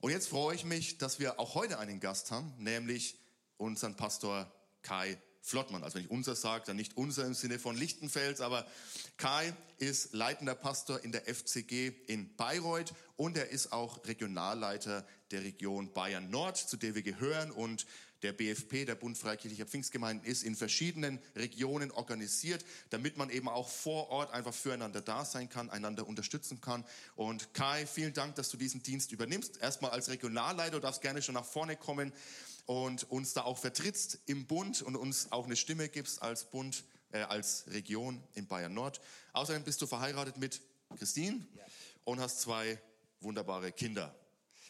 Und jetzt freue ich mich, dass wir auch heute einen Gast haben, nämlich unseren Pastor Kai Flottmann. Also wenn ich unser sage, dann nicht unser im Sinne von Lichtenfels, aber Kai ist leitender Pastor in der FCG in Bayreuth und er ist auch Regionalleiter der Region Bayern Nord, zu der wir gehören und der BFP, der Bund Freikirchlicher Pfingstgemeinden, ist in verschiedenen Regionen organisiert, damit man eben auch vor Ort einfach füreinander da sein kann, einander unterstützen kann. Und Kai, vielen Dank, dass du diesen Dienst übernimmst. Erstmal als Regionalleiter, du darfst gerne schon nach vorne kommen und uns da auch vertrittst im Bund und uns auch eine Stimme gibst als Bund, äh, als Region in Bayern Nord. Außerdem bist du verheiratet mit Christine und hast zwei wunderbare Kinder.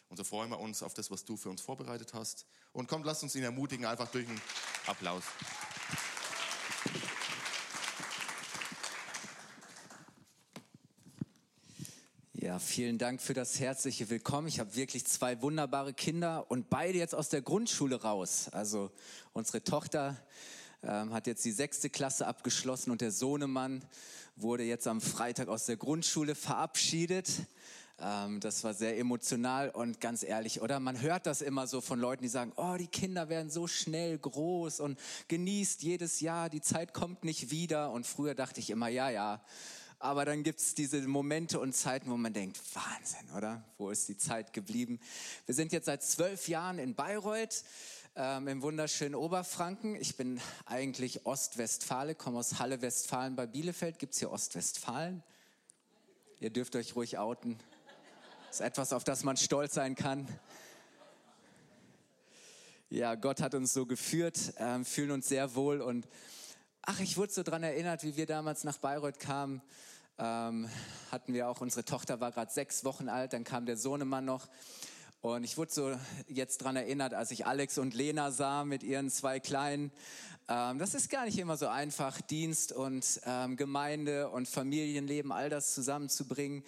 Und so freuen wir uns auf das, was du für uns vorbereitet hast. Und komm, lasst uns ihn ermutigen, einfach durch einen Applaus. Ja, vielen Dank für das herzliche Willkommen. Ich habe wirklich zwei wunderbare Kinder und beide jetzt aus der Grundschule raus. Also unsere Tochter ähm, hat jetzt die sechste Klasse abgeschlossen und der Sohnemann wurde jetzt am Freitag aus der Grundschule verabschiedet. Ähm, das war sehr emotional und ganz ehrlich, oder? Man hört das immer so von Leuten, die sagen, oh, die Kinder werden so schnell groß und genießt jedes Jahr, die Zeit kommt nicht wieder. Und früher dachte ich immer, ja, ja aber dann gibt es diese Momente und Zeiten, wo man denkt, Wahnsinn, oder? Wo ist die Zeit geblieben? Wir sind jetzt seit zwölf Jahren in Bayreuth, ähm, im wunderschönen Oberfranken. Ich bin eigentlich Ostwestfale, komme aus Halle, Westfalen bei Bielefeld. Gibt es hier Ostwestfalen? Ihr dürft euch ruhig outen. Das ist etwas, auf das man stolz sein kann. Ja, Gott hat uns so geführt, ähm, fühlen uns sehr wohl und Ach, ich wurde so dran erinnert, wie wir damals nach Bayreuth kamen. Ähm, hatten wir auch, unsere Tochter war gerade sechs Wochen alt, dann kam der Sohnemann noch. Und ich wurde so jetzt dran erinnert, als ich Alex und Lena sah mit ihren zwei Kleinen. Ähm, das ist gar nicht immer so einfach, Dienst und ähm, Gemeinde und Familienleben, all das zusammenzubringen.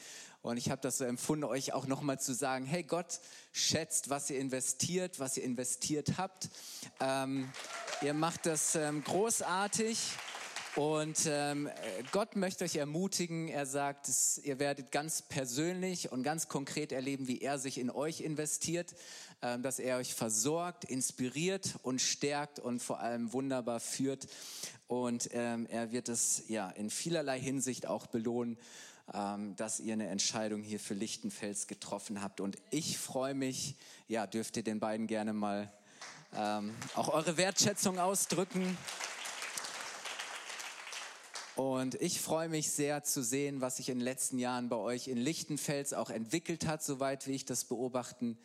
Und ich habe das so empfunden, euch auch nochmal zu sagen, hey, Gott schätzt, was ihr investiert, was ihr investiert habt. Ähm, ihr macht das ähm, großartig. Und ähm, Gott möchte euch ermutigen. Er sagt, ihr werdet ganz persönlich und ganz konkret erleben, wie er sich in euch investiert, ähm, dass er euch versorgt, inspiriert und stärkt und vor allem wunderbar führt. Und ähm, er wird es ja in vielerlei Hinsicht auch belohnen, ähm, dass ihr eine Entscheidung hier für Lichtenfels getroffen habt. Und ich freue mich, ja, dürft ihr den beiden gerne mal ähm, auch eure Wertschätzung ausdrücken. Und ich freue mich sehr zu sehen, was sich in den letzten Jahren bei euch in Lichtenfels auch entwickelt hat, soweit wie ich das beobachten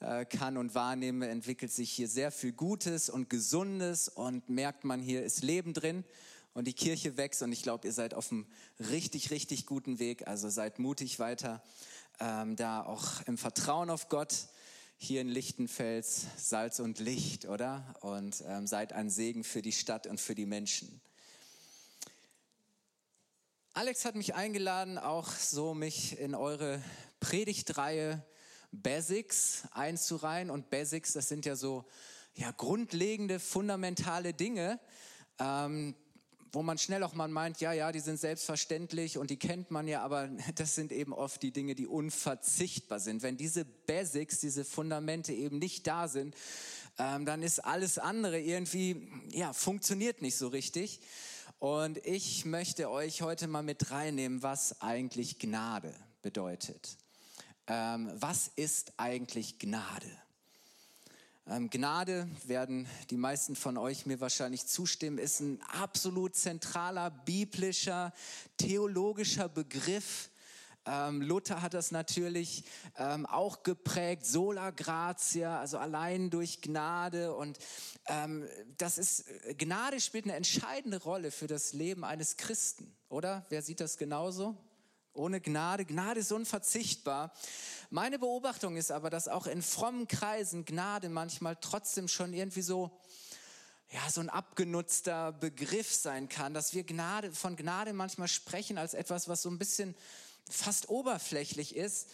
äh, kann und wahrnehme, entwickelt sich hier sehr viel Gutes und Gesundes und merkt man, hier ist Leben drin und die Kirche wächst und ich glaube, ihr seid auf einem richtig, richtig guten Weg. Also seid mutig weiter, ähm, da auch im Vertrauen auf Gott hier in Lichtenfels Salz und Licht, oder? Und ähm, seid ein Segen für die Stadt und für die Menschen. Alex hat mich eingeladen, auch so mich in eure Predigtreihe Basics einzureihen. Und Basics, das sind ja so ja, grundlegende, fundamentale Dinge, ähm, wo man schnell auch mal meint, ja, ja, die sind selbstverständlich und die kennt man ja, aber das sind eben oft die Dinge, die unverzichtbar sind. Wenn diese Basics, diese Fundamente eben nicht da sind, ähm, dann ist alles andere irgendwie, ja, funktioniert nicht so richtig. Und ich möchte euch heute mal mit reinnehmen, was eigentlich Gnade bedeutet. Ähm, was ist eigentlich Gnade? Ähm, Gnade, werden die meisten von euch mir wahrscheinlich zustimmen, ist ein absolut zentraler biblischer, theologischer Begriff, ähm, Luther hat das natürlich ähm, auch geprägt, sola gratia, also allein durch Gnade. Und das ist, Gnade spielt eine entscheidende Rolle für das Leben eines Christen, oder? Wer sieht das genauso? Ohne Gnade, Gnade ist unverzichtbar. Meine Beobachtung ist aber, dass auch in frommen Kreisen Gnade manchmal trotzdem schon irgendwie so, ja, so ein abgenutzter Begriff sein kann, dass wir Gnade, von Gnade manchmal sprechen als etwas, was so ein bisschen fast oberflächlich ist.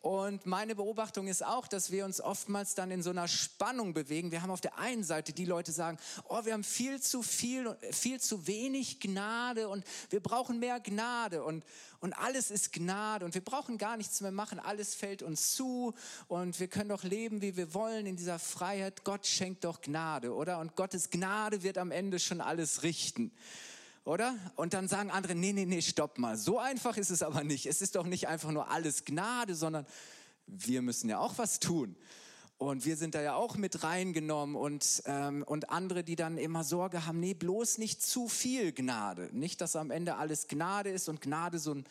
Und meine Beobachtung ist auch, dass wir uns oftmals dann in so einer Spannung bewegen. Wir haben auf der einen Seite die Leute sagen, oh, wir haben viel zu viel, viel zu wenig Gnade und wir brauchen mehr Gnade und, und alles ist Gnade und wir brauchen gar nichts mehr machen. Alles fällt uns zu und wir können doch leben, wie wir wollen in dieser Freiheit. Gott schenkt doch Gnade, oder? Und Gottes Gnade wird am Ende schon alles richten oder? Und dann sagen andere, nee, nee, nee, stopp mal. So einfach ist es aber nicht. Es ist doch nicht einfach nur alles Gnade, sondern wir müssen ja auch was tun. Und wir sind da ja auch mit reingenommen und, ähm, und andere, die dann immer Sorge haben, nee, bloß nicht zu viel Gnade. Nicht, dass am Ende alles Gnade ist und Gnade so, ein,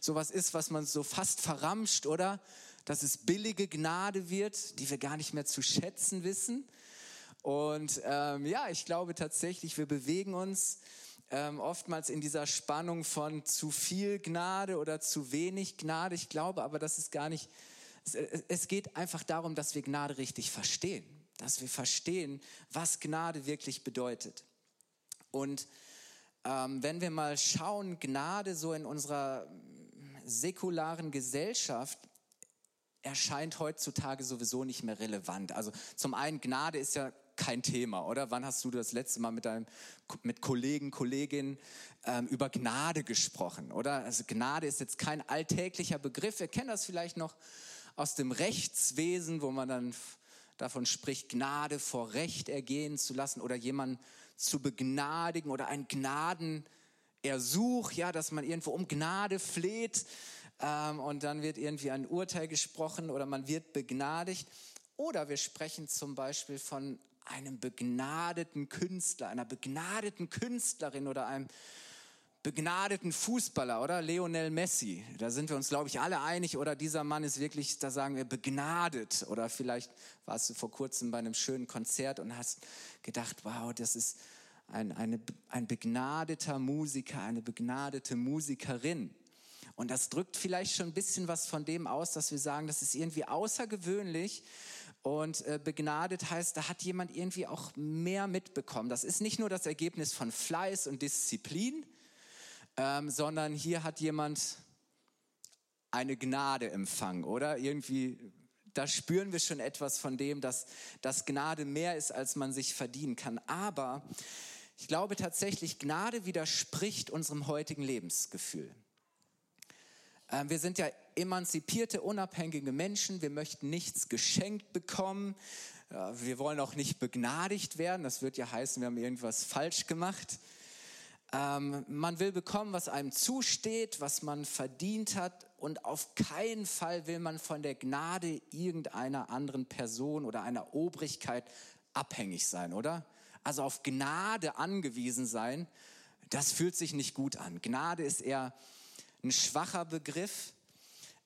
so was ist, was man so fast verramscht, oder? Dass es billige Gnade wird, die wir gar nicht mehr zu schätzen wissen. Und ähm, ja, ich glaube tatsächlich, wir bewegen uns ähm, oftmals in dieser Spannung von zu viel Gnade oder zu wenig Gnade. Ich glaube aber, dass es gar nicht, es, es geht einfach darum, dass wir Gnade richtig verstehen, dass wir verstehen, was Gnade wirklich bedeutet. Und ähm, wenn wir mal schauen, Gnade so in unserer säkularen Gesellschaft, erscheint heutzutage sowieso nicht mehr relevant. Also zum einen, Gnade ist ja kein Thema, oder? Wann hast du das letzte Mal mit deinem, mit Kollegen, Kolleginnen ähm, über Gnade gesprochen, oder? Also Gnade ist jetzt kein alltäglicher Begriff. Wir kennen das vielleicht noch aus dem Rechtswesen, wo man dann davon spricht, Gnade vor Recht ergehen zu lassen oder jemanden zu begnadigen oder ein Gnadenersuch, ja, dass man irgendwo um Gnade fleht ähm, und dann wird irgendwie ein Urteil gesprochen oder man wird begnadigt. Oder wir sprechen zum Beispiel von einem begnadeten Künstler, einer begnadeten Künstlerin oder einem begnadeten Fußballer, oder? Lionel Messi. Da sind wir uns, glaube ich, alle einig. Oder dieser Mann ist wirklich, da sagen wir, begnadet. Oder vielleicht warst du vor kurzem bei einem schönen Konzert und hast gedacht, wow, das ist ein, eine, ein begnadeter Musiker, eine begnadete Musikerin. Und das drückt vielleicht schon ein bisschen was von dem aus, dass wir sagen, das ist irgendwie außergewöhnlich, und äh, begnadet heißt, da hat jemand irgendwie auch mehr mitbekommen. Das ist nicht nur das Ergebnis von Fleiß und Disziplin, ähm, sondern hier hat jemand eine Gnade empfangen, oder? Irgendwie, da spüren wir schon etwas von dem, dass, dass Gnade mehr ist, als man sich verdienen kann. Aber ich glaube tatsächlich, Gnade widerspricht unserem heutigen Lebensgefühl. Ähm, wir sind ja emanzipierte, unabhängige Menschen. Wir möchten nichts geschenkt bekommen. Wir wollen auch nicht begnadigt werden. Das wird ja heißen, wir haben irgendwas falsch gemacht. Ähm, man will bekommen, was einem zusteht, was man verdient hat. Und auf keinen Fall will man von der Gnade irgendeiner anderen Person oder einer Obrigkeit abhängig sein, oder? Also auf Gnade angewiesen sein, das fühlt sich nicht gut an. Gnade ist eher ein schwacher Begriff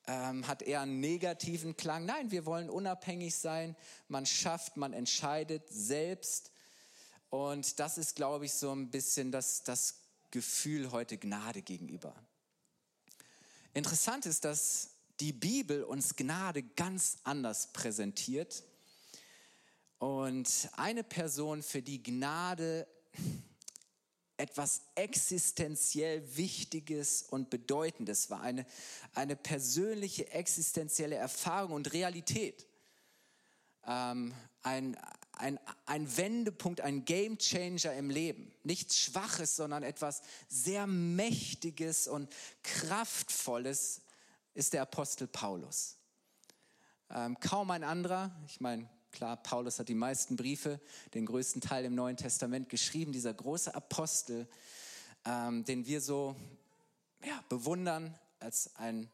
ähm, hat eher einen negativen Klang. Nein, wir wollen unabhängig sein. Man schafft, man entscheidet selbst. Und das ist, glaube ich, so ein bisschen das, das Gefühl heute Gnade gegenüber. Interessant ist, dass die Bibel uns Gnade ganz anders präsentiert. Und eine Person, für die Gnade etwas existenziell Wichtiges und Bedeutendes war, eine, eine persönliche existenzielle Erfahrung und Realität. Ähm, ein, ein, ein Wendepunkt, ein Gamechanger im Leben. Nichts Schwaches, sondern etwas sehr Mächtiges und Kraftvolles ist der Apostel Paulus. Ähm, kaum ein anderer, ich meine, Klar, Paulus hat die meisten Briefe, den größten Teil im Neuen Testament geschrieben, dieser große Apostel, ähm, den wir so ja, bewundern als ein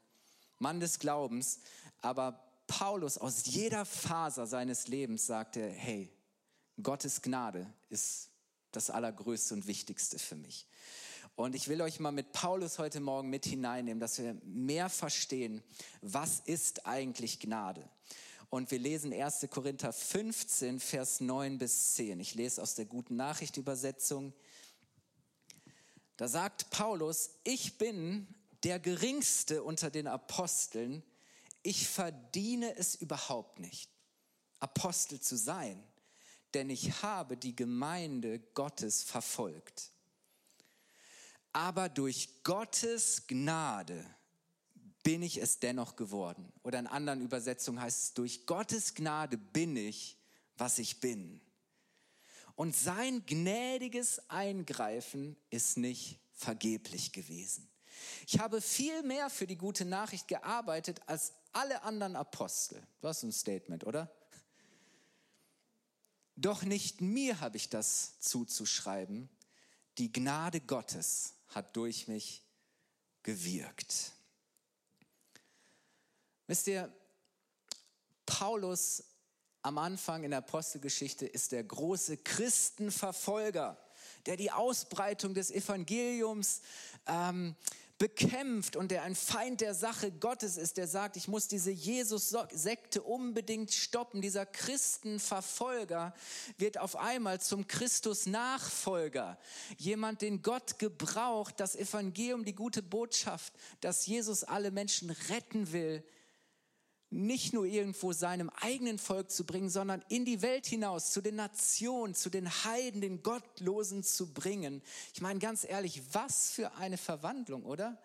Mann des Glaubens. Aber Paulus aus jeder Faser seines Lebens sagte, hey, Gottes Gnade ist das Allergrößte und Wichtigste für mich. Und ich will euch mal mit Paulus heute Morgen mit hineinnehmen, dass wir mehr verstehen, was ist eigentlich Gnade. Und wir lesen 1. Korinther 15, Vers 9 bis 10. Ich lese aus der guten Nachricht Übersetzung. Da sagt Paulus, ich bin der geringste unter den Aposteln. Ich verdiene es überhaupt nicht, Apostel zu sein, denn ich habe die Gemeinde Gottes verfolgt. Aber durch Gottes Gnade bin ich es dennoch geworden. Oder in anderen Übersetzungen heißt es, durch Gottes Gnade bin ich, was ich bin. Und sein gnädiges Eingreifen ist nicht vergeblich gewesen. Ich habe viel mehr für die gute Nachricht gearbeitet als alle anderen Apostel. Was ein Statement, oder? Doch nicht mir habe ich das zuzuschreiben. Die Gnade Gottes hat durch mich gewirkt. Wisst ihr, Paulus am Anfang in der Apostelgeschichte ist der große Christenverfolger, der die Ausbreitung des Evangeliums ähm, bekämpft und der ein Feind der Sache Gottes ist, der sagt, ich muss diese Jesus-Sekte unbedingt stoppen. Dieser Christenverfolger wird auf einmal zum Christus-Nachfolger. Jemand, den Gott gebraucht, das Evangelium, die gute Botschaft, dass Jesus alle Menschen retten will, nicht nur irgendwo seinem eigenen Volk zu bringen, sondern in die Welt hinaus, zu den Nationen, zu den Heiden, den Gottlosen zu bringen. Ich meine ganz ehrlich, was für eine Verwandlung, oder?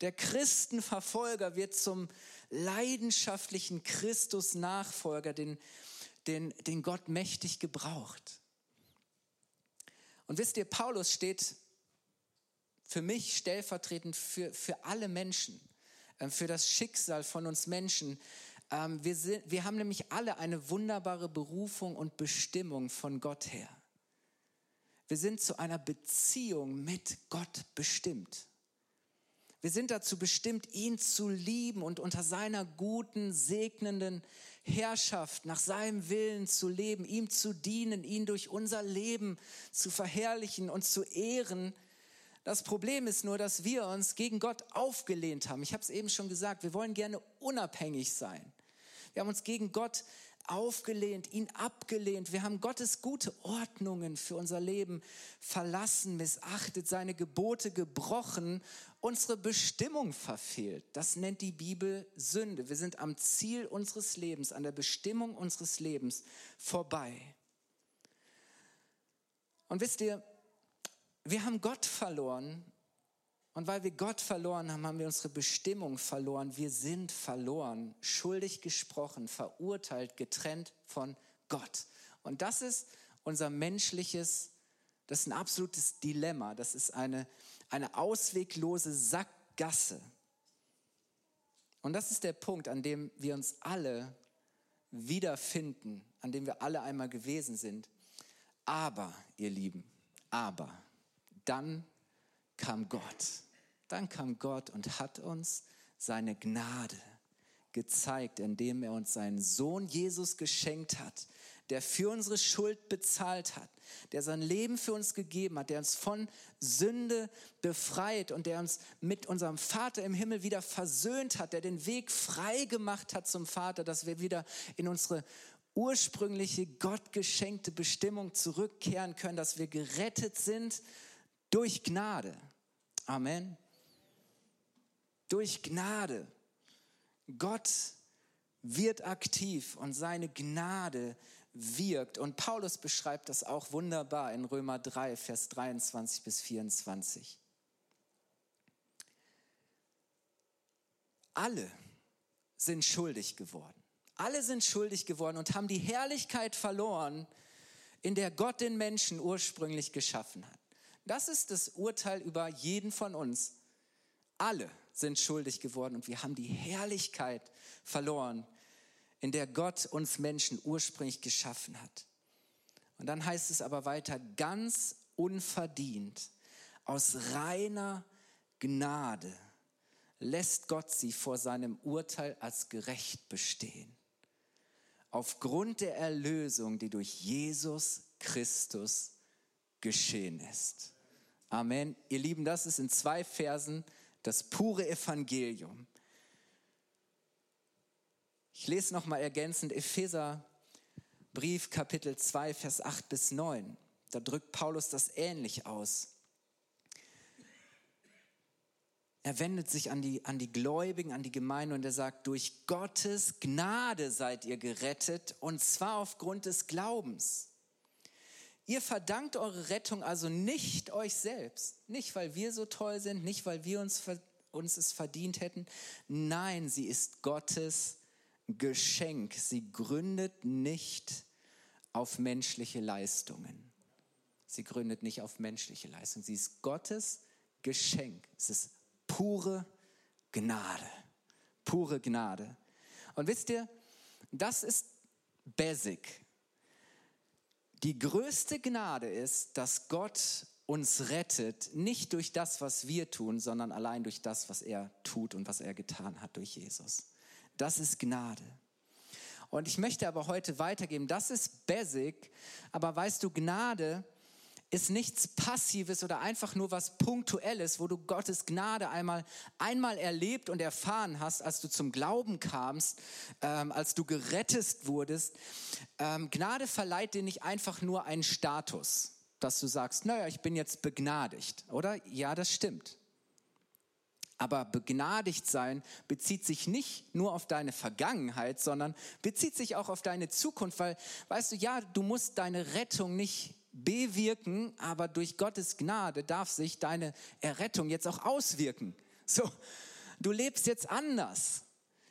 Der Christenverfolger wird zum leidenschaftlichen Christus-Nachfolger, den, den, den Gott mächtig gebraucht. Und wisst ihr, Paulus steht für mich stellvertretend für, für alle Menschen. Ähm, für das Schicksal von uns Menschen. Ähm, wir, sind, wir haben nämlich alle eine wunderbare Berufung und Bestimmung von Gott her. Wir sind zu einer Beziehung mit Gott bestimmt. Wir sind dazu bestimmt, ihn zu lieben und unter seiner guten, segnenden Herrschaft, nach seinem Willen zu leben, ihm zu dienen, ihn durch unser Leben zu verherrlichen und zu ehren das Problem ist nur, dass wir uns gegen Gott aufgelehnt haben. Ich habe es eben schon gesagt, wir wollen gerne unabhängig sein. Wir haben uns gegen Gott aufgelehnt, ihn abgelehnt. Wir haben Gottes gute Ordnungen für unser Leben verlassen, missachtet, seine Gebote gebrochen, unsere Bestimmung verfehlt. Das nennt die Bibel Sünde. Wir sind am Ziel unseres Lebens, an der Bestimmung unseres Lebens vorbei. Und wisst ihr, wir haben Gott verloren. Und weil wir Gott verloren haben, haben wir unsere Bestimmung verloren. Wir sind verloren, schuldig gesprochen, verurteilt, getrennt von Gott. Und das ist unser menschliches, das ist ein absolutes Dilemma. Das ist eine, eine ausweglose Sackgasse. Und das ist der Punkt, an dem wir uns alle wiederfinden, an dem wir alle einmal gewesen sind. Aber, ihr Lieben, aber dann kam Gott. Dann kam Gott und hat uns seine Gnade gezeigt, indem er uns seinen Sohn Jesus geschenkt hat, der für unsere Schuld bezahlt hat, der sein Leben für uns gegeben hat, der uns von Sünde befreit und der uns mit unserem Vater im Himmel wieder versöhnt hat, der den Weg frei gemacht hat zum Vater, dass wir wieder in unsere ursprüngliche Gott geschenkte Bestimmung zurückkehren können, dass wir gerettet sind durch Gnade. Amen. Durch Gnade. Gott wird aktiv und seine Gnade wirkt. Und Paulus beschreibt das auch wunderbar in Römer 3, Vers 23 bis 24. Alle sind schuldig geworden. Alle sind schuldig geworden und haben die Herrlichkeit verloren, in der Gott den Menschen ursprünglich geschaffen hat. Das ist das Urteil über jeden von uns. Alle sind schuldig geworden und wir haben die Herrlichkeit verloren, in der Gott uns Menschen ursprünglich geschaffen hat. Und dann heißt es aber weiter, ganz unverdient, aus reiner Gnade lässt Gott sie vor seinem Urteil als gerecht bestehen. Aufgrund der Erlösung, die durch Jesus Christus geschehen ist. Amen. Ihr Lieben, das ist in zwei Versen das pure Evangelium. Ich lese nochmal ergänzend Epheser Brief Kapitel 2 Vers 8 bis 9. Da drückt Paulus das ähnlich aus. Er wendet sich an die, an die Gläubigen, an die Gemeinde und er sagt, durch Gottes Gnade seid ihr gerettet und zwar aufgrund des Glaubens. Ihr verdankt eure Rettung also nicht euch selbst, nicht weil wir so toll sind, nicht weil wir uns uns es verdient hätten. Nein, sie ist Gottes Geschenk. Sie gründet nicht auf menschliche Leistungen. Sie gründet nicht auf menschliche Leistungen. Sie ist Gottes Geschenk. Es ist pure Gnade. Pure Gnade. Und wisst ihr, das ist basic. Die größte Gnade ist, dass Gott uns rettet, nicht durch das, was wir tun, sondern allein durch das, was er tut und was er getan hat durch Jesus. Das ist Gnade. Und ich möchte aber heute weitergeben, das ist basic, aber weißt du, Gnade ist nichts Passives oder einfach nur was Punktuelles, wo du Gottes Gnade einmal, einmal erlebt und erfahren hast, als du zum Glauben kamst, ähm, als du gerettet wurdest. Ähm, Gnade verleiht dir nicht einfach nur einen Status, dass du sagst, naja, ich bin jetzt begnadigt, oder? Ja, das stimmt. Aber begnadigt sein bezieht sich nicht nur auf deine Vergangenheit, sondern bezieht sich auch auf deine Zukunft, weil, weißt du, ja, du musst deine Rettung nicht bewirken, aber durch Gottes Gnade darf sich deine Errettung jetzt auch auswirken. So, du lebst jetzt anders,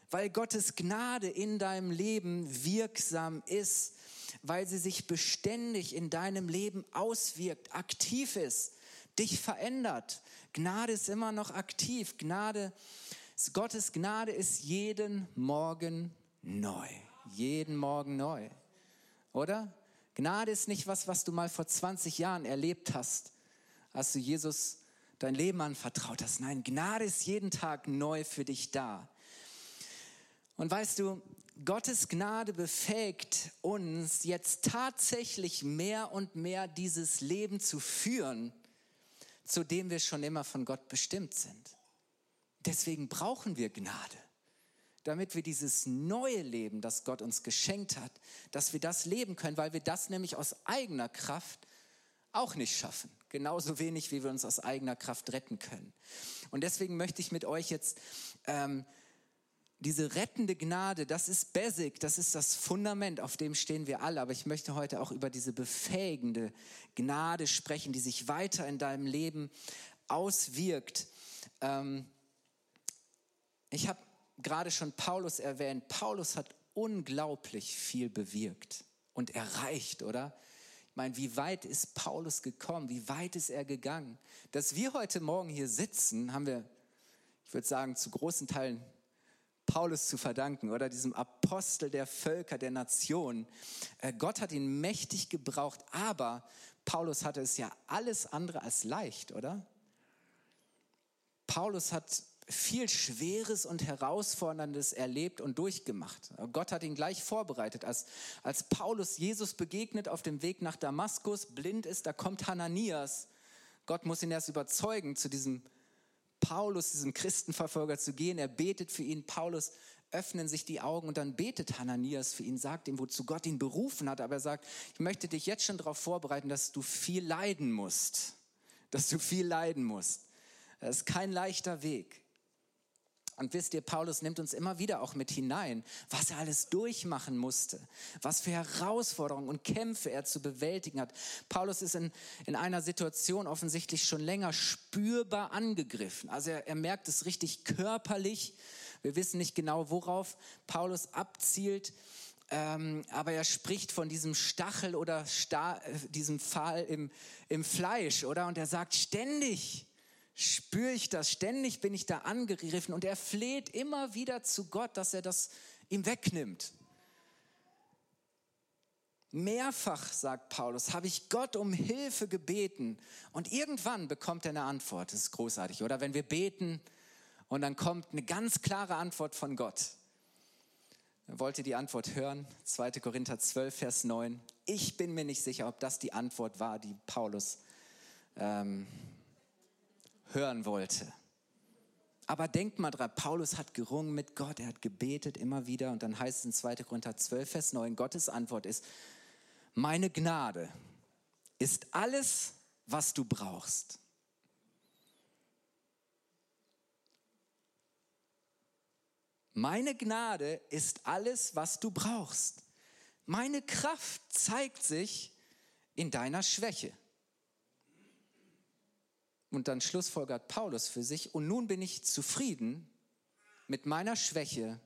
weil Gottes Gnade in deinem Leben wirksam ist, weil sie sich beständig in deinem Leben auswirkt, aktiv ist, dich verändert, Gnade ist immer noch aktiv. Gnade, Gottes Gnade ist jeden Morgen neu. Jeden Morgen neu. Oder? Gnade ist nicht was, was du mal vor 20 Jahren erlebt hast, als du Jesus dein Leben anvertraut hast. Nein, Gnade ist jeden Tag neu für dich da. Und weißt du, Gottes Gnade befähigt uns jetzt tatsächlich mehr und mehr dieses Leben zu führen, zu dem wir schon immer von Gott bestimmt sind. Deswegen brauchen wir Gnade, damit wir dieses neue Leben, das Gott uns geschenkt hat, dass wir das leben können, weil wir das nämlich aus eigener Kraft auch nicht schaffen. Genauso wenig, wie wir uns aus eigener Kraft retten können. Und deswegen möchte ich mit euch jetzt ähm, diese rettende Gnade, das ist basic, das ist das Fundament, auf dem stehen wir alle. Aber ich möchte heute auch über diese befähigende Gnade sprechen, die sich weiter in deinem Leben auswirkt. Ähm, ich habe gerade schon Paulus erwähnt. Paulus hat unglaublich viel bewirkt und erreicht, oder? Ich meine, wie weit ist Paulus gekommen? Wie weit ist er gegangen? Dass wir heute Morgen hier sitzen, haben wir, ich würde sagen, zu großen Teilen Paulus zu verdanken oder diesem Apostel der Völker, der Nationen. Äh, Gott hat ihn mächtig gebraucht, aber Paulus hatte es ja alles andere als leicht, oder? Paulus hat viel Schweres und Herausforderndes erlebt und durchgemacht. Gott hat ihn gleich vorbereitet. Als, als Paulus Jesus begegnet auf dem Weg nach Damaskus, blind ist, da kommt Hananias. Gott muss ihn erst überzeugen, zu diesem Paulus, diesem Christenverfolger, zu gehen. Er betet für ihn. Paulus öffnen sich die Augen und dann betet Hananias für ihn, sagt ihm, wozu Gott ihn berufen hat. Aber er sagt, ich möchte dich jetzt schon darauf vorbereiten, dass du viel leiden musst. Dass du viel leiden musst. Das ist kein leichter Weg. Und wisst ihr, Paulus nimmt uns immer wieder auch mit hinein, was er alles durchmachen musste, was für Herausforderungen und Kämpfe er zu bewältigen hat. Paulus ist in, in einer Situation offensichtlich schon länger spürbar angegriffen. Also er, er merkt es richtig körperlich. Wir wissen nicht genau, worauf Paulus abzielt. Ähm, aber er spricht von diesem Stachel oder Sta äh, diesem Pfahl im, im Fleisch, oder? Und er sagt ständig, spüre ich das, ständig bin ich da angegriffen und er fleht immer wieder zu Gott, dass er das ihm wegnimmt. Mehrfach, sagt Paulus, habe ich Gott um Hilfe gebeten und irgendwann bekommt er eine Antwort. Das ist großartig, oder? Wenn wir beten und dann kommt eine ganz klare Antwort von Gott. Wollt ihr die Antwort hören? 2. Korinther 12, Vers 9. Ich bin mir nicht sicher, ob das die Antwort war, die Paulus ähm, hören wollte. Aber denkt mal dran, Paulus hat gerungen mit Gott, er hat gebetet immer wieder und dann heißt es in 2. Korinther 12, Vers 9, Gottes Antwort ist, meine Gnade ist alles, was du brauchst. Meine Gnade ist alles, was du brauchst. Meine Kraft zeigt sich in deiner Schwäche. Und dann schlussfolgert Paulus für sich, und nun bin ich zufrieden mit meiner Schwäche,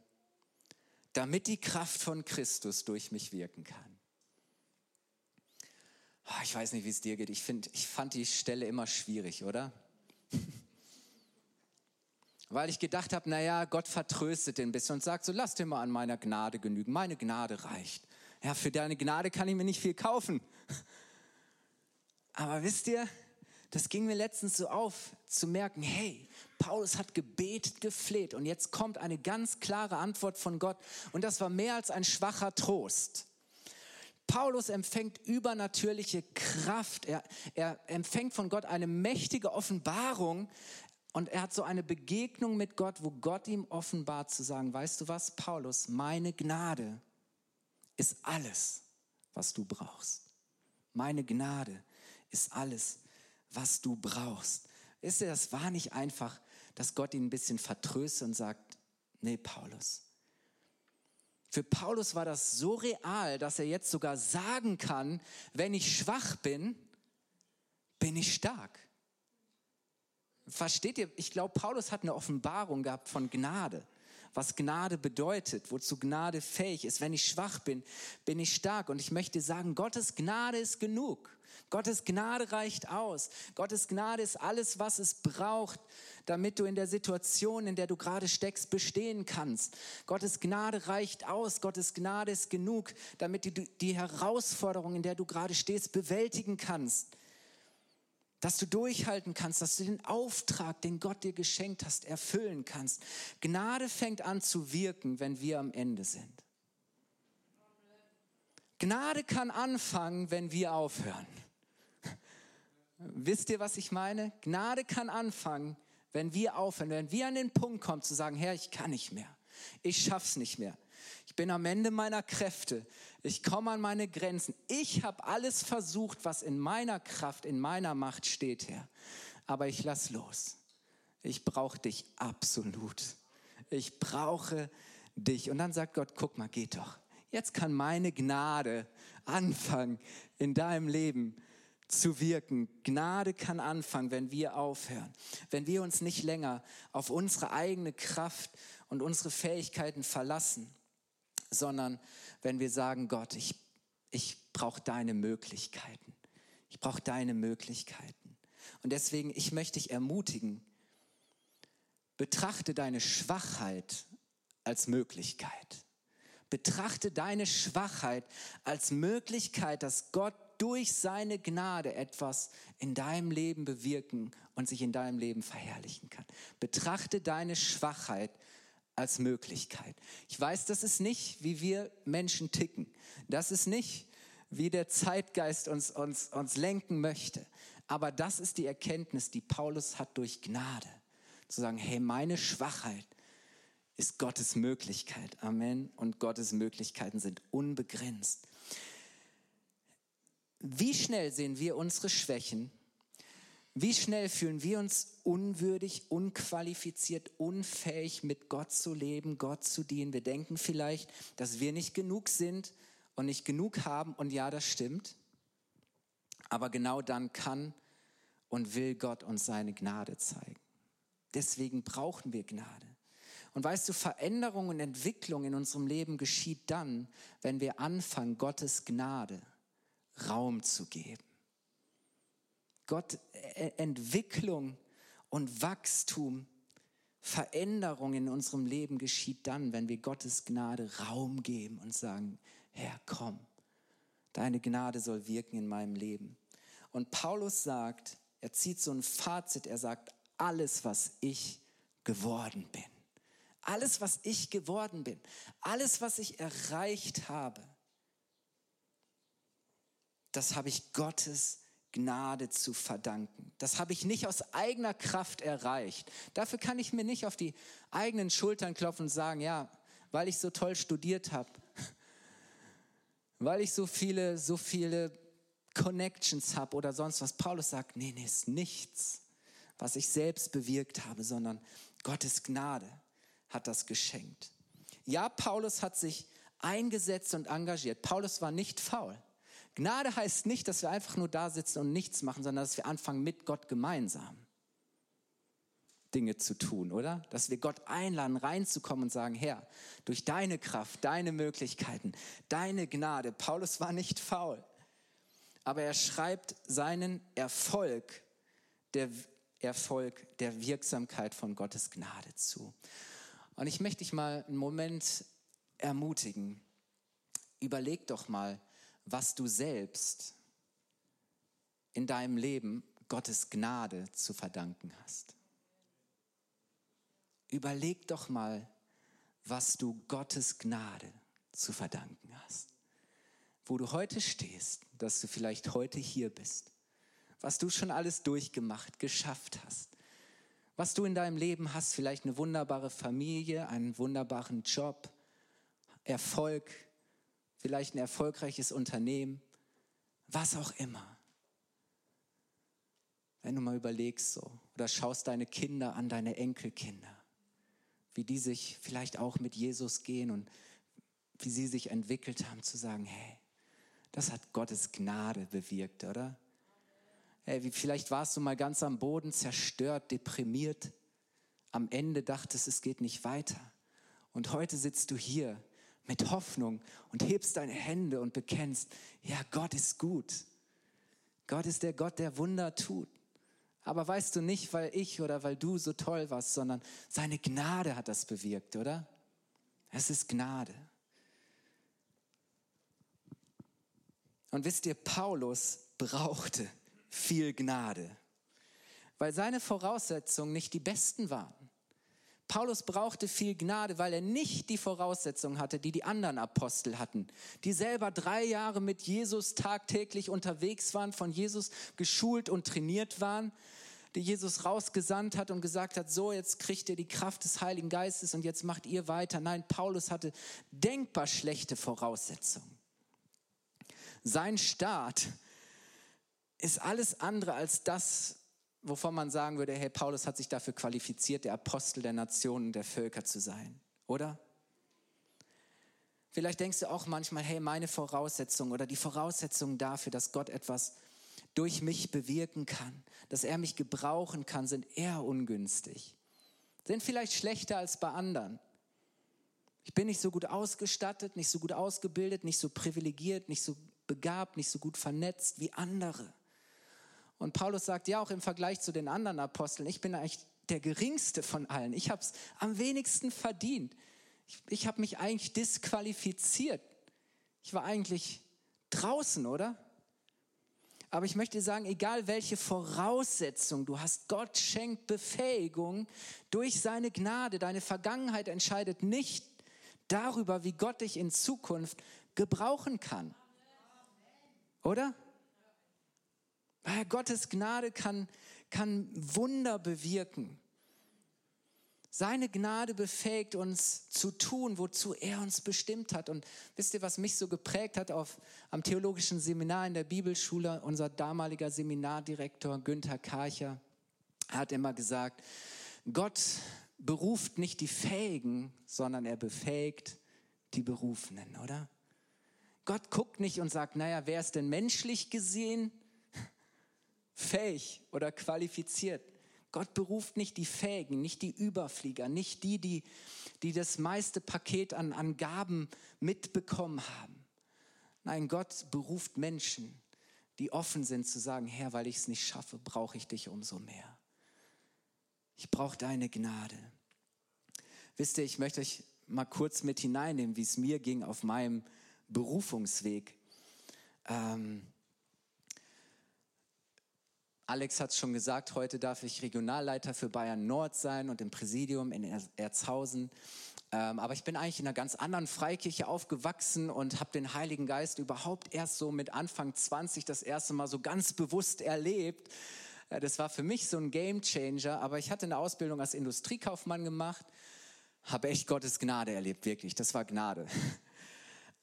damit die Kraft von Christus durch mich wirken kann. Ah, ich weiß nicht, wie es dir geht. Ich, find, ich fand die Stelle immer schwierig, oder? Weil ich gedacht habe, naja, Gott vertröstet den ein bisschen und sagt so, lass dir mal an meiner Gnade genügen. Meine Gnade reicht. Ja, für deine Gnade kann ich mir nicht viel kaufen. Aber wisst ihr, das ging mir letztens so auf, zu merken, hey, Paulus hat gebetet, gefleht und jetzt kommt eine ganz klare Antwort von Gott und das war mehr als ein schwacher Trost. Paulus empfängt übernatürliche Kraft, er, er empfängt von Gott eine mächtige Offenbarung und er hat so eine Begegnung mit Gott, wo Gott ihm offenbart zu sagen, weißt du was, Paulus, meine Gnade ist alles, was du brauchst. Meine Gnade ist alles, was du brauchst. Wisst ihr, das war nicht einfach, dass Gott ihn ein bisschen vertröstet und sagt, nee, Paulus. Für Paulus war das so real, dass er jetzt sogar sagen kann, wenn ich schwach bin, bin ich stark. Versteht ihr? Ich glaube, Paulus hat eine Offenbarung gehabt von Gnade was Gnade bedeutet, wozu Gnade fähig ist. Wenn ich schwach bin, bin ich stark. Und ich möchte sagen, Gottes Gnade ist genug. Gottes Gnade reicht aus. Gottes Gnade ist alles, was es braucht, damit du in der Situation, in der du gerade steckst, bestehen kannst. Gottes Gnade reicht aus. Gottes Gnade ist genug, damit du die Herausforderung, in der du gerade stehst, bewältigen kannst dass du durchhalten kannst, dass du den Auftrag, den Gott dir geschenkt hast, erfüllen kannst. Gnade fängt an zu wirken, wenn wir am Ende sind. Gnade kann anfangen, wenn wir aufhören. Wisst ihr, was ich meine? Gnade kann anfangen, wenn wir aufhören, wenn wir an den Punkt kommen zu sagen, Herr, ich kann nicht mehr. Ich schaff's nicht mehr. Ich bin am Ende meiner Kräfte. Ich komme an meine Grenzen. Ich habe alles versucht, was in meiner Kraft, in meiner Macht steht, Herr. Aber ich lass los. Ich brauche dich absolut. Ich brauche dich. Und dann sagt Gott, guck mal, geht doch. Jetzt kann meine Gnade anfangen, in deinem Leben zu wirken. Gnade kann anfangen, wenn wir aufhören. Wenn wir uns nicht länger auf unsere eigene Kraft und unsere Fähigkeiten verlassen, sondern wenn wir sagen, Gott, ich, ich brauche deine Möglichkeiten. Ich brauche deine Möglichkeiten. Und deswegen, ich möchte dich ermutigen, betrachte deine Schwachheit als Möglichkeit. Betrachte deine Schwachheit als Möglichkeit, dass Gott durch seine Gnade etwas in deinem Leben bewirken und sich in deinem Leben verherrlichen kann. Betrachte deine Schwachheit als Möglichkeit. Ich weiß, das ist nicht, wie wir Menschen ticken. Das ist nicht, wie der Zeitgeist uns, uns, uns lenken möchte. Aber das ist die Erkenntnis, die Paulus hat durch Gnade. Zu sagen, hey, meine Schwachheit ist Gottes Möglichkeit. Amen. Und Gottes Möglichkeiten sind unbegrenzt. Wie schnell sehen wir unsere Schwächen wie schnell fühlen wir uns unwürdig, unqualifiziert, unfähig, mit Gott zu leben, Gott zu dienen? Wir denken vielleicht, dass wir nicht genug sind und nicht genug haben. Und ja, das stimmt. Aber genau dann kann und will Gott uns seine Gnade zeigen. Deswegen brauchen wir Gnade. Und weißt du, Veränderung und Entwicklung in unserem Leben geschieht dann, wenn wir anfangen, Gottes Gnade Raum zu geben. Gott äh, Entwicklung und Wachstum, Veränderung in unserem Leben geschieht dann, wenn wir Gottes Gnade Raum geben und sagen, Herr, komm, deine Gnade soll wirken in meinem Leben. Und Paulus sagt, er zieht so ein Fazit, er sagt, alles, was ich geworden bin, alles, was ich geworden bin, alles, was ich erreicht habe, das habe ich Gottes Gnade zu verdanken. Das habe ich nicht aus eigener Kraft erreicht. Dafür kann ich mir nicht auf die eigenen Schultern klopfen und sagen, ja, weil ich so toll studiert habe, weil ich so viele, so viele Connections habe oder sonst was. Paulus sagt, nee, nee, ist nichts, was ich selbst bewirkt habe, sondern Gottes Gnade hat das geschenkt. Ja, Paulus hat sich eingesetzt und engagiert. Paulus war nicht faul. Gnade heißt nicht, dass wir einfach nur da sitzen und nichts machen, sondern dass wir anfangen mit Gott gemeinsam. Dinge zu tun, oder? Dass wir Gott einladen, reinzukommen und sagen, Herr, durch deine Kraft, deine Möglichkeiten, deine Gnade. Paulus war nicht faul, aber er schreibt seinen Erfolg, der Erfolg der Wirksamkeit von Gottes Gnade zu. Und ich möchte dich mal einen Moment ermutigen. Überleg doch mal, was du selbst in deinem Leben Gottes Gnade zu verdanken hast. Überleg doch mal, was du Gottes Gnade zu verdanken hast. Wo du heute stehst, dass du vielleicht heute hier bist. Was du schon alles durchgemacht, geschafft hast. Was du in deinem Leben hast, vielleicht eine wunderbare Familie, einen wunderbaren Job, Erfolg, vielleicht ein erfolgreiches Unternehmen, was auch immer. Wenn du mal überlegst so oder schaust deine Kinder an, deine Enkelkinder, wie die sich vielleicht auch mit Jesus gehen und wie sie sich entwickelt haben, zu sagen, hey, das hat Gottes Gnade bewirkt, oder? Hey, wie, vielleicht warst du mal ganz am Boden, zerstört, deprimiert, am Ende dachtest, es geht nicht weiter. Und heute sitzt du hier mit Hoffnung und hebst deine Hände und bekennst, ja, Gott ist gut. Gott ist der Gott, der Wunder tut. Aber weißt du nicht, weil ich oder weil du so toll warst, sondern seine Gnade hat das bewirkt, oder? Es ist Gnade. Und wisst ihr, Paulus brauchte viel Gnade, weil seine Voraussetzungen nicht die besten waren. Paulus brauchte viel Gnade, weil er nicht die Voraussetzungen hatte, die die anderen Apostel hatten, die selber drei Jahre mit Jesus tagtäglich unterwegs waren, von Jesus geschult und trainiert waren, die Jesus rausgesandt hat und gesagt hat, so jetzt kriegt ihr die Kraft des Heiligen Geistes und jetzt macht ihr weiter. Nein, Paulus hatte denkbar schlechte Voraussetzungen. Sein Staat ist alles andere als das, wovon man sagen würde, hey, Paulus hat sich dafür qualifiziert, der Apostel der Nationen, der Völker zu sein, oder? Vielleicht denkst du auch manchmal, hey, meine Voraussetzung oder die Voraussetzungen dafür, dass Gott etwas durch mich bewirken kann, dass er mich gebrauchen kann, sind eher ungünstig. Sind vielleicht schlechter als bei anderen. Ich bin nicht so gut ausgestattet, nicht so gut ausgebildet, nicht so privilegiert, nicht so begabt, nicht so gut vernetzt wie andere. Und Paulus sagt ja auch im Vergleich zu den anderen Aposteln, ich bin eigentlich der geringste von allen. Ich habe es am wenigsten verdient. Ich, ich habe mich eigentlich disqualifiziert. Ich war eigentlich draußen, oder? Aber ich möchte sagen, egal welche Voraussetzung du hast, Gott schenkt Befähigung durch seine Gnade. Deine Vergangenheit entscheidet nicht darüber, wie Gott dich in Zukunft gebrauchen kann. Oder? Gottes Gnade kann, kann Wunder bewirken. Seine Gnade befähigt uns zu tun, wozu er uns bestimmt hat. Und wisst ihr, was mich so geprägt hat auf, am theologischen Seminar in der Bibelschule? Unser damaliger Seminardirektor Günther Karcher hat immer gesagt, Gott beruft nicht die Fähigen, sondern er befähigt die Berufenen, oder? Gott guckt nicht und sagt, naja, wer ist denn menschlich gesehen fähig oder qualifiziert. Gott beruft nicht die Fähigen, nicht die Überflieger, nicht die, die, die das meiste Paket an, an Gaben mitbekommen haben. Nein, Gott beruft Menschen, die offen sind zu sagen, Herr, weil ich es nicht schaffe, brauche ich dich umso mehr. Ich brauche deine Gnade. Wisst ihr, ich möchte euch mal kurz mit hineinnehmen, wie es mir ging auf meinem Berufungsweg. Ähm, Alex hat es schon gesagt, heute darf ich Regionalleiter für Bayern Nord sein und im Präsidium in Erzhausen. Ähm, aber ich bin eigentlich in einer ganz anderen Freikirche aufgewachsen und habe den Heiligen Geist überhaupt erst so mit Anfang 20 das erste Mal so ganz bewusst erlebt. Äh, das war für mich so ein Game Changer. Aber ich hatte eine Ausbildung als Industriekaufmann gemacht, habe echt Gottes Gnade erlebt, wirklich. Das war Gnade.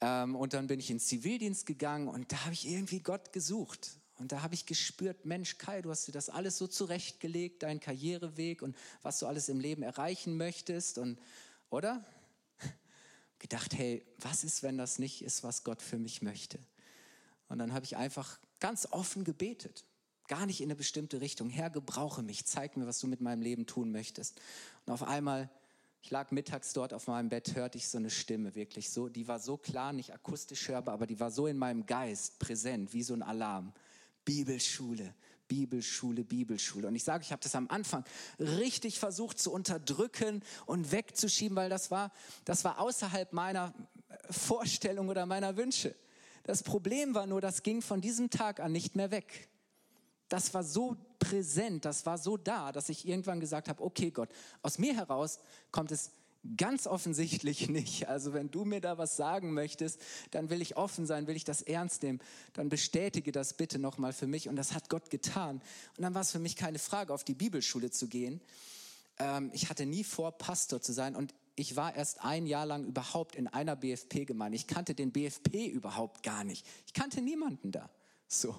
Ähm, und dann bin ich in den Zivildienst gegangen und da habe ich irgendwie Gott gesucht. Und da habe ich gespürt, Mensch, Kai, du hast dir das alles so zurechtgelegt, deinen Karriereweg und was du alles im Leben erreichen möchtest. Und, oder? Gedacht, hey, was ist, wenn das nicht ist, was Gott für mich möchte? Und dann habe ich einfach ganz offen gebetet. gar nicht in eine bestimmte Richtung. Herr, gebrauche mich, zeig mir, was du mit meinem Leben tun möchtest. Und auf einmal, ich lag mittags dort auf meinem Bett, hörte ich so eine Stimme, wirklich so, die war so klar, nicht akustisch hörbar, aber die war so in meinem Geist präsent, wie so ein Alarm. Bibelschule, Bibelschule, Bibelschule. Und ich sage, ich habe das am Anfang richtig versucht zu unterdrücken und wegzuschieben, weil das war, das war außerhalb meiner Vorstellung oder meiner Wünsche. Das Problem war nur, das ging von diesem Tag an nicht mehr weg. Das war so präsent, das war so da, dass ich irgendwann gesagt habe, okay Gott, aus mir heraus kommt es Ganz offensichtlich nicht. Also wenn du mir da was sagen möchtest, dann will ich offen sein, will ich das ernst nehmen. Dann bestätige das bitte nochmal für mich. Und das hat Gott getan. Und dann war es für mich keine Frage, auf die Bibelschule zu gehen. Ähm, ich hatte nie vor, Pastor zu sein. Und ich war erst ein Jahr lang überhaupt in einer BFP-Gemeinde. Ich kannte den BFP überhaupt gar nicht. Ich kannte niemanden da. So.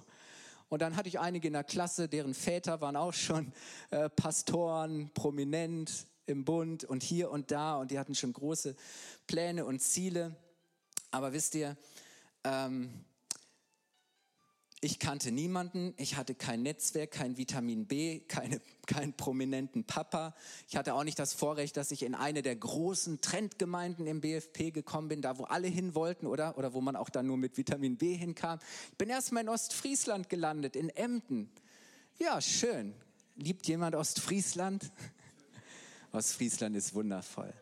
Und dann hatte ich einige in der Klasse, deren Väter waren auch schon äh, Pastoren, prominent, im Bund und hier und da und die hatten schon große Pläne und Ziele. Aber wisst ihr, ähm, ich kannte niemanden, ich hatte kein Netzwerk, kein Vitamin B, keine, keinen prominenten Papa. Ich hatte auch nicht das Vorrecht, dass ich in eine der großen Trendgemeinden im BFP gekommen bin, da wo alle hin wollten, oder? Oder wo man auch dann nur mit Vitamin B hinkam. Ich bin erstmal in Ostfriesland gelandet, in Emden. Ja, schön. Liebt jemand Ostfriesland? Ostfriesland ist wundervoll.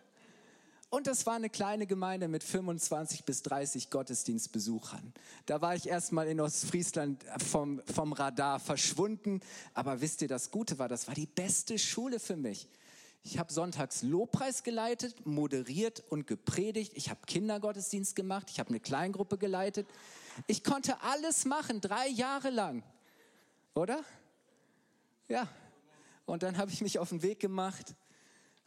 Und das war eine kleine Gemeinde mit 25 bis 30 Gottesdienstbesuchern. Da war ich erstmal in Ostfriesland vom, vom Radar verschwunden. Aber wisst ihr, das Gute war, das war die beste Schule für mich. Ich habe sonntags Lobpreis geleitet, moderiert und gepredigt. Ich habe Kindergottesdienst gemacht. Ich habe eine Kleingruppe geleitet. Ich konnte alles machen, drei Jahre lang. Oder? Ja. Und dann habe ich mich auf den Weg gemacht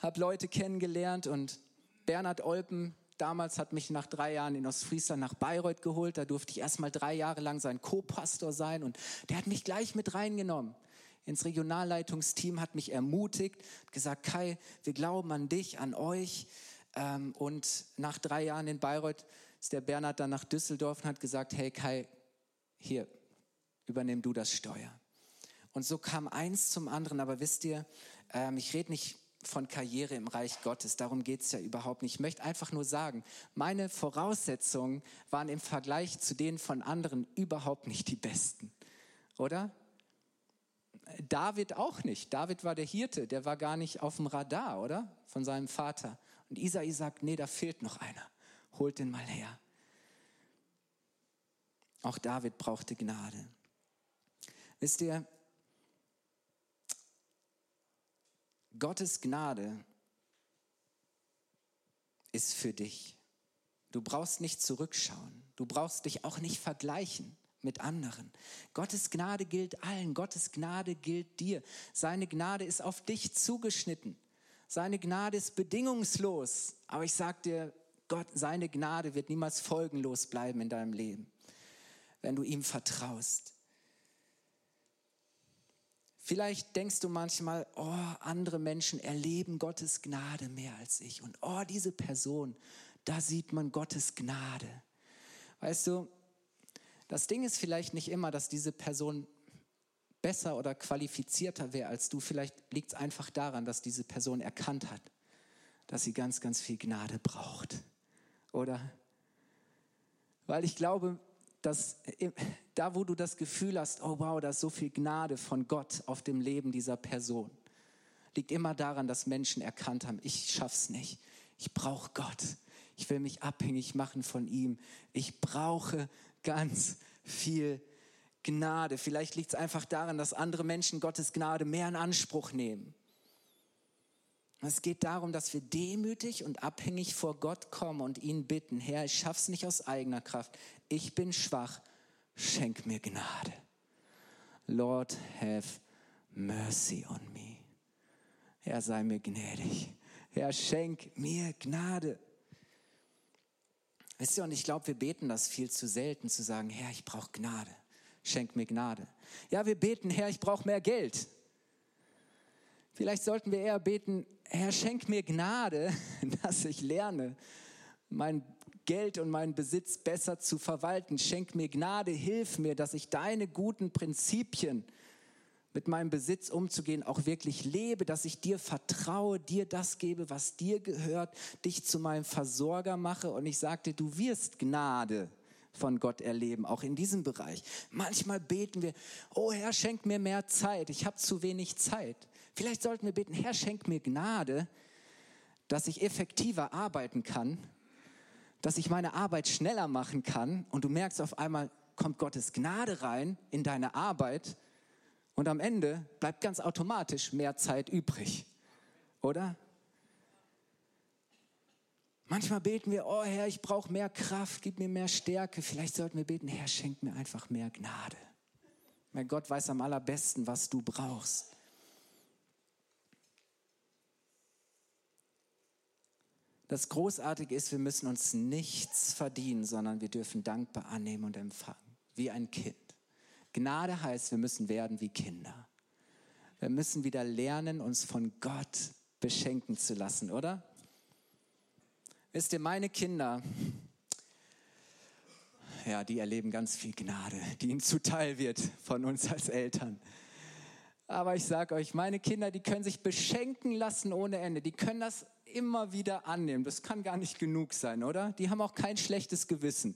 habe Leute kennengelernt und Bernhard Olpen damals hat mich nach drei Jahren in Ostfriesland nach Bayreuth geholt. Da durfte ich erst mal drei Jahre lang sein Co-Pastor sein und der hat mich gleich mit reingenommen ins Regionalleitungsteam, hat mich ermutigt, gesagt, Kai, wir glauben an dich, an euch. Ähm, und nach drei Jahren in Bayreuth ist der Bernhard dann nach Düsseldorf und hat gesagt, hey Kai, hier, übernimm du das Steuer. Und so kam eins zum anderen. Aber wisst ihr, ähm, ich rede nicht von Karriere im Reich Gottes. Darum geht es ja überhaupt nicht. Ich möchte einfach nur sagen, meine Voraussetzungen waren im Vergleich zu denen von anderen überhaupt nicht die besten. Oder? David auch nicht. David war der Hirte, der war gar nicht auf dem Radar, oder? Von seinem Vater. Und Isai sagt, nee, da fehlt noch einer. Holt den mal her. Auch David brauchte Gnade. Wisst ihr, Gottes Gnade ist für dich. Du brauchst nicht zurückschauen. Du brauchst dich auch nicht vergleichen mit anderen. Gottes Gnade gilt allen. Gottes Gnade gilt dir. Seine Gnade ist auf dich zugeschnitten. Seine Gnade ist bedingungslos. Aber ich sage dir, Gott, seine Gnade wird niemals folgenlos bleiben in deinem Leben, wenn du ihm vertraust. Vielleicht denkst du manchmal, oh, andere Menschen erleben Gottes Gnade mehr als ich. Und oh, diese Person, da sieht man Gottes Gnade. Weißt du, das Ding ist vielleicht nicht immer, dass diese Person besser oder qualifizierter wäre als du. Vielleicht liegt es einfach daran, dass diese Person erkannt hat, dass sie ganz, ganz viel Gnade braucht. Oder? Weil ich glaube, dass da, wo du das Gefühl hast, oh wow, da ist so viel Gnade von Gott auf dem Leben dieser Person, liegt immer daran, dass Menschen erkannt haben, ich schaff's nicht. Ich brauche Gott. Ich will mich abhängig machen von ihm. Ich brauche ganz viel Gnade. Vielleicht liegt es einfach daran, dass andere Menschen Gottes Gnade mehr in Anspruch nehmen. Es geht darum, dass wir demütig und abhängig vor Gott kommen und ihn bitten, Herr, ich schaff's nicht aus eigener Kraft. Ich bin schwach. Schenk mir Gnade. Lord, have mercy on me. Herr, sei mir gnädig. Herr, schenk mir Gnade. Wisst ihr, und ich glaube, wir beten das viel zu selten, zu sagen, Herr, ich brauche Gnade. Schenk mir Gnade. Ja, wir beten, Herr, ich brauche mehr Geld. Vielleicht sollten wir eher beten, Herr, schenk mir Gnade, dass ich lerne, mein Geld und meinen Besitz besser zu verwalten. Schenk mir Gnade, hilf mir, dass ich deine guten Prinzipien mit meinem Besitz umzugehen, auch wirklich lebe, dass ich dir vertraue, dir das gebe, was dir gehört, dich zu meinem Versorger mache. Und ich sagte, du wirst Gnade von Gott erleben, auch in diesem Bereich. Manchmal beten wir, oh Herr, schenk mir mehr Zeit, ich habe zu wenig Zeit. Vielleicht sollten wir beten, Herr, schenk mir Gnade, dass ich effektiver arbeiten kann, dass ich meine Arbeit schneller machen kann. Und du merkst auf einmal, kommt Gottes Gnade rein in deine Arbeit und am Ende bleibt ganz automatisch mehr Zeit übrig. Oder? Manchmal beten wir, oh Herr, ich brauche mehr Kraft, gib mir mehr Stärke. Vielleicht sollten wir beten, Herr, schenk mir einfach mehr Gnade. Mein Gott weiß am allerbesten, was du brauchst. Das Großartige ist, wir müssen uns nichts verdienen, sondern wir dürfen dankbar annehmen und empfangen, wie ein Kind. Gnade heißt, wir müssen werden wie Kinder. Wir müssen wieder lernen, uns von Gott beschenken zu lassen, oder? Wisst ihr, meine Kinder, ja, die erleben ganz viel Gnade, die ihnen zuteil wird von uns als Eltern. Aber ich sage euch, meine Kinder, die können sich beschenken lassen ohne Ende. Die können das immer wieder annehmen. Das kann gar nicht genug sein, oder? Die haben auch kein schlechtes Gewissen.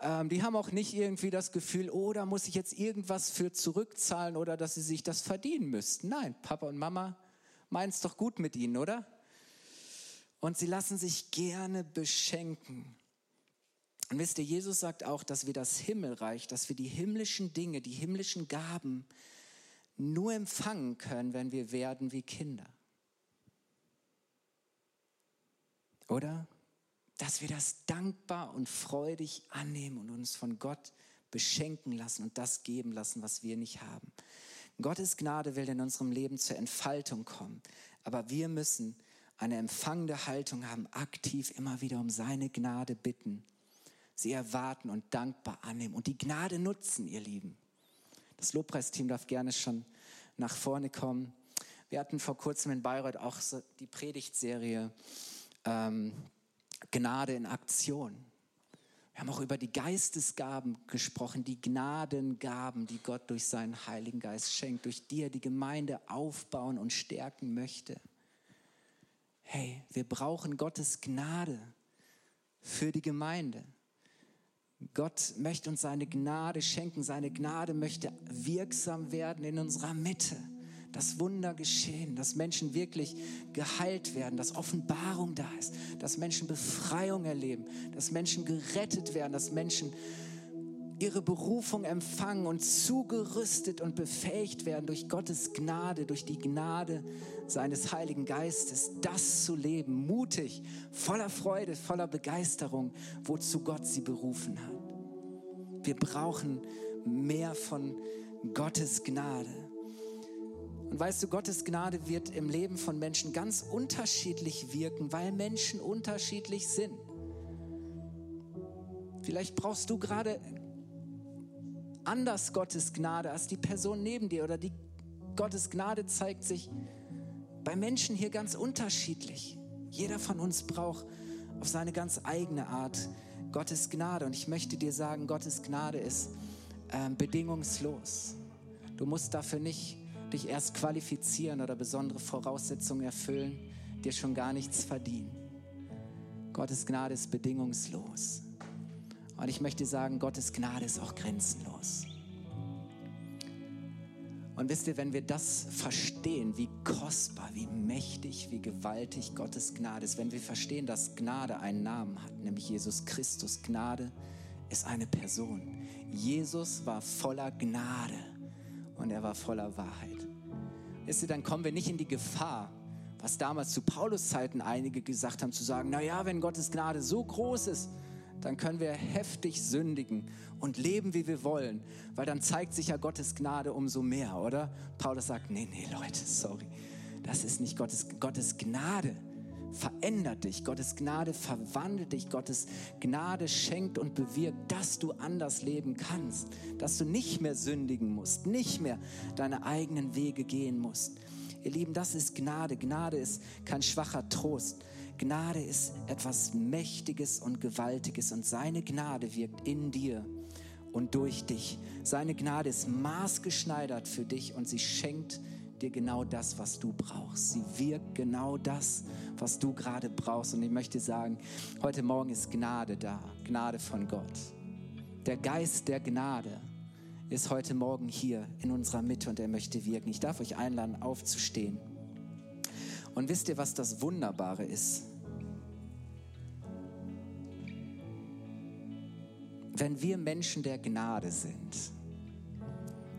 Ähm, die haben auch nicht irgendwie das Gefühl, oh, da muss ich jetzt irgendwas für zurückzahlen oder dass sie sich das verdienen müssten. Nein, Papa und Mama meinen es doch gut mit ihnen, oder? Und sie lassen sich gerne beschenken. Und wisst ihr, Jesus sagt auch, dass wir das Himmelreich, dass wir die himmlischen Dinge, die himmlischen Gaben nur empfangen können, wenn wir werden wie Kinder. Oder? Dass wir das dankbar und freudig annehmen und uns von Gott beschenken lassen und das geben lassen, was wir nicht haben. Gottes Gnade will in unserem Leben zur Entfaltung kommen, aber wir müssen eine empfangende Haltung haben, aktiv immer wieder um seine Gnade bitten, sie erwarten und dankbar annehmen und die Gnade nutzen, ihr Lieben. Das Lobpreisteam darf gerne schon nach vorne kommen. Wir hatten vor kurzem in Bayreuth auch so die Predigtserie ähm, Gnade in Aktion. Wir haben auch über die Geistesgaben gesprochen, die Gnadengaben, die Gott durch seinen Heiligen Geist schenkt, durch die er die Gemeinde aufbauen und stärken möchte. Hey, wir brauchen Gottes Gnade für die Gemeinde. Gott möchte uns seine Gnade schenken. Seine Gnade möchte wirksam werden in unserer Mitte. Das Wunder geschehen, dass Menschen wirklich geheilt werden, dass Offenbarung da ist, dass Menschen Befreiung erleben, dass Menschen gerettet werden, dass Menschen ihre Berufung empfangen und zugerüstet und befähigt werden durch Gottes Gnade, durch die Gnade seines Heiligen Geistes, das zu leben, mutig, voller Freude, voller Begeisterung, wozu Gott sie berufen hat. Wir brauchen mehr von Gottes Gnade. Und weißt du, Gottes Gnade wird im Leben von Menschen ganz unterschiedlich wirken, weil Menschen unterschiedlich sind. Vielleicht brauchst du gerade anders Gottes Gnade als die Person neben dir oder die Gottes Gnade zeigt sich bei Menschen hier ganz unterschiedlich. Jeder von uns braucht auf seine ganz eigene Art Gottes Gnade. Und ich möchte dir sagen, Gottes Gnade ist äh, bedingungslos. Du musst dafür nicht dich erst qualifizieren oder besondere Voraussetzungen erfüllen, dir schon gar nichts verdienen. Gottes Gnade ist bedingungslos. Und ich möchte sagen, Gottes Gnade ist auch grenzenlos. Und wisst ihr, wenn wir das verstehen, wie kostbar, wie mächtig, wie gewaltig Gottes Gnade ist, wenn wir verstehen, dass Gnade einen Namen hat, nämlich Jesus Christus, Gnade ist eine Person. Jesus war voller Gnade und er war voller Wahrheit. Wisst ihr, dann kommen wir nicht in die Gefahr, was damals zu Paulus Zeiten einige gesagt haben, zu sagen, na ja, wenn Gottes Gnade so groß ist, dann können wir heftig sündigen und leben, wie wir wollen, weil dann zeigt sich ja Gottes Gnade umso mehr, oder? Paulus sagt, nee, nee, Leute, sorry, das ist nicht Gottes, Gottes Gnade verändert dich, Gottes Gnade verwandelt dich, Gottes Gnade schenkt und bewirkt, dass du anders leben kannst, dass du nicht mehr sündigen musst, nicht mehr deine eigenen Wege gehen musst. Ihr Lieben, das ist Gnade. Gnade ist kein schwacher Trost. Gnade ist etwas Mächtiges und Gewaltiges und seine Gnade wirkt in dir und durch dich. Seine Gnade ist maßgeschneidert für dich und sie schenkt dir genau das, was du brauchst. Sie wirkt genau das, was du gerade brauchst. Und ich möchte sagen, heute Morgen ist Gnade da, Gnade von Gott. Der Geist der Gnade ist heute Morgen hier in unserer Mitte und er möchte wirken. Ich darf euch einladen, aufzustehen. Und wisst ihr, was das Wunderbare ist? Wenn wir Menschen der Gnade sind,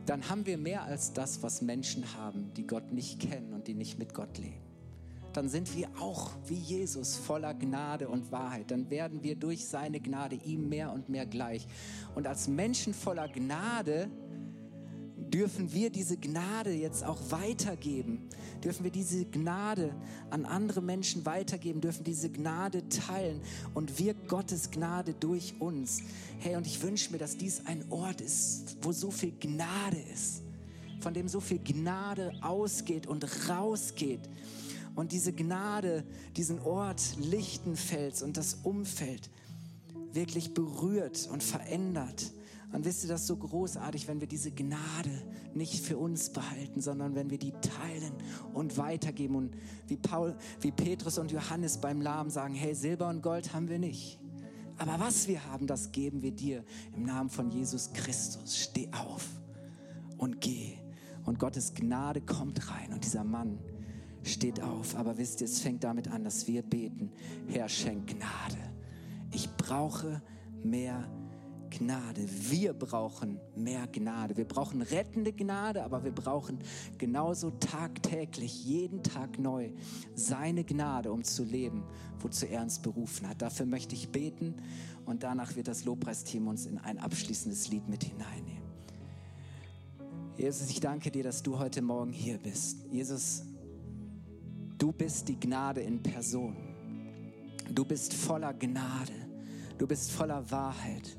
dann haben wir mehr als das, was Menschen haben, die Gott nicht kennen und die nicht mit Gott leben. Dann sind wir auch wie Jesus voller Gnade und Wahrheit. Dann werden wir durch seine Gnade ihm mehr und mehr gleich. Und als Menschen voller Gnade dürfen wir diese Gnade jetzt auch weitergeben. Dürfen wir diese Gnade an andere Menschen weitergeben, dürfen diese Gnade teilen und wirkt Gottes Gnade durch uns. Hey, und ich wünsche mir, dass dies ein Ort ist, wo so viel Gnade ist, von dem so viel Gnade ausgeht und rausgeht. Und diese Gnade, diesen Ort Lichtenfels und das Umfeld wirklich berührt und verändert. Und wisst ihr, das ist so großartig, wenn wir diese Gnade nicht für uns behalten, sondern wenn wir die teilen und weitergeben. Und wie Paul, wie Petrus und Johannes beim Lahm sagen, hey, Silber und Gold haben wir nicht. Aber was wir haben, das geben wir dir im Namen von Jesus Christus. Steh auf und geh. Und Gottes Gnade kommt rein und dieser Mann steht auf. Aber wisst ihr, es fängt damit an, dass wir beten, Herr, schenk Gnade. Ich brauche mehr Gnade. Gnade. Wir brauchen mehr Gnade. Wir brauchen rettende Gnade, aber wir brauchen genauso tagtäglich, jeden Tag neu, seine Gnade, um zu leben, wozu er uns berufen hat. Dafür möchte ich beten und danach wird das Lobpreisteam uns in ein abschließendes Lied mit hineinnehmen. Jesus, ich danke dir, dass du heute Morgen hier bist. Jesus, du bist die Gnade in Person. Du bist voller Gnade. Du bist voller Wahrheit.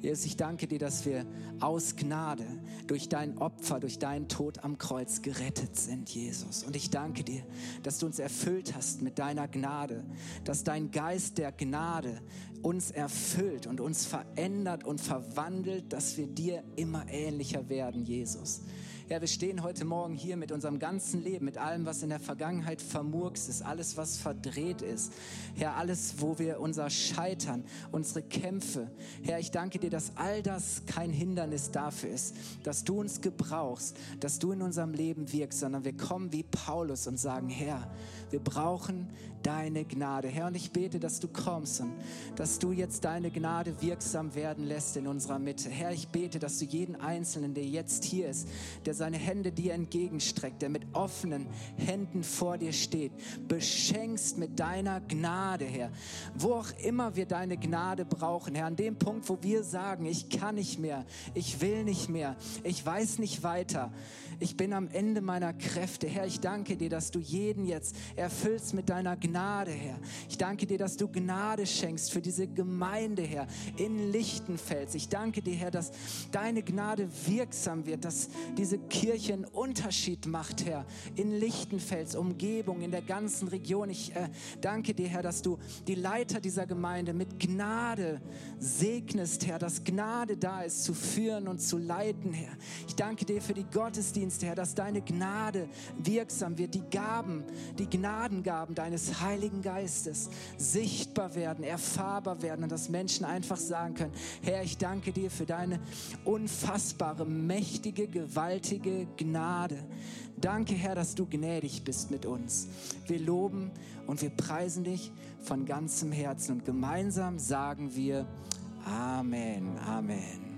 Jesus, ich danke dir, dass wir aus Gnade durch dein Opfer, durch deinen Tod am Kreuz gerettet sind, Jesus. Und ich danke dir, dass du uns erfüllt hast mit deiner Gnade, dass dein Geist der Gnade uns erfüllt und uns verändert und verwandelt, dass wir dir immer ähnlicher werden, Jesus. Herr, wir stehen heute Morgen hier mit unserem ganzen Leben, mit allem, was in der Vergangenheit vermurkst ist, alles, was verdreht ist. Herr, alles, wo wir unser Scheitern, unsere Kämpfe. Herr, ich danke dir, dass all das kein Hindernis dafür ist, dass du uns gebrauchst, dass du in unserem Leben wirkst, sondern wir kommen wie Paulus und sagen, Herr, wir brauchen deine Gnade. Herr, und ich bete, dass du kommst und dass du jetzt deine Gnade wirksam werden lässt in unserer Mitte. Herr, ich bete, dass du jeden Einzelnen, der jetzt hier ist, der seine Hände dir entgegenstreckt, der mit offenen Händen vor dir steht, beschenkst mit deiner Gnade, Herr. Wo auch immer wir deine Gnade brauchen, Herr, an dem Punkt, wo wir sagen, ich kann nicht mehr, ich will nicht mehr, ich weiß nicht weiter, ich bin am Ende meiner Kräfte. Herr, ich danke dir, dass du jeden jetzt erfüllst mit deiner Gnade, Herr. Ich danke dir, dass du Gnade schenkst für diese Gemeinde, Herr, in Lichtenfels. Ich danke dir, Herr, dass deine Gnade wirksam wird, dass diese Kirche einen Unterschied macht, Herr, in Lichtenfels, Umgebung, in der ganzen Region. Ich äh, danke dir, Herr, dass du die Leiter dieser Gemeinde mit Gnade segnest, Herr, dass Gnade da ist, zu führen und zu leiten, Herr. Ich danke dir für die Gottesdienste Gottesdienst, Herr, dass deine Gnade wirksam wird, die Gaben, die Gnadengaben deines Heiligen Geistes sichtbar werden, erfahrbar werden und dass Menschen einfach sagen können, Herr, ich danke dir für deine unfassbare, mächtige, gewaltige Gnade. Danke, Herr, dass du gnädig bist mit uns. Wir loben und wir preisen dich von ganzem Herzen und gemeinsam sagen wir Amen, Amen.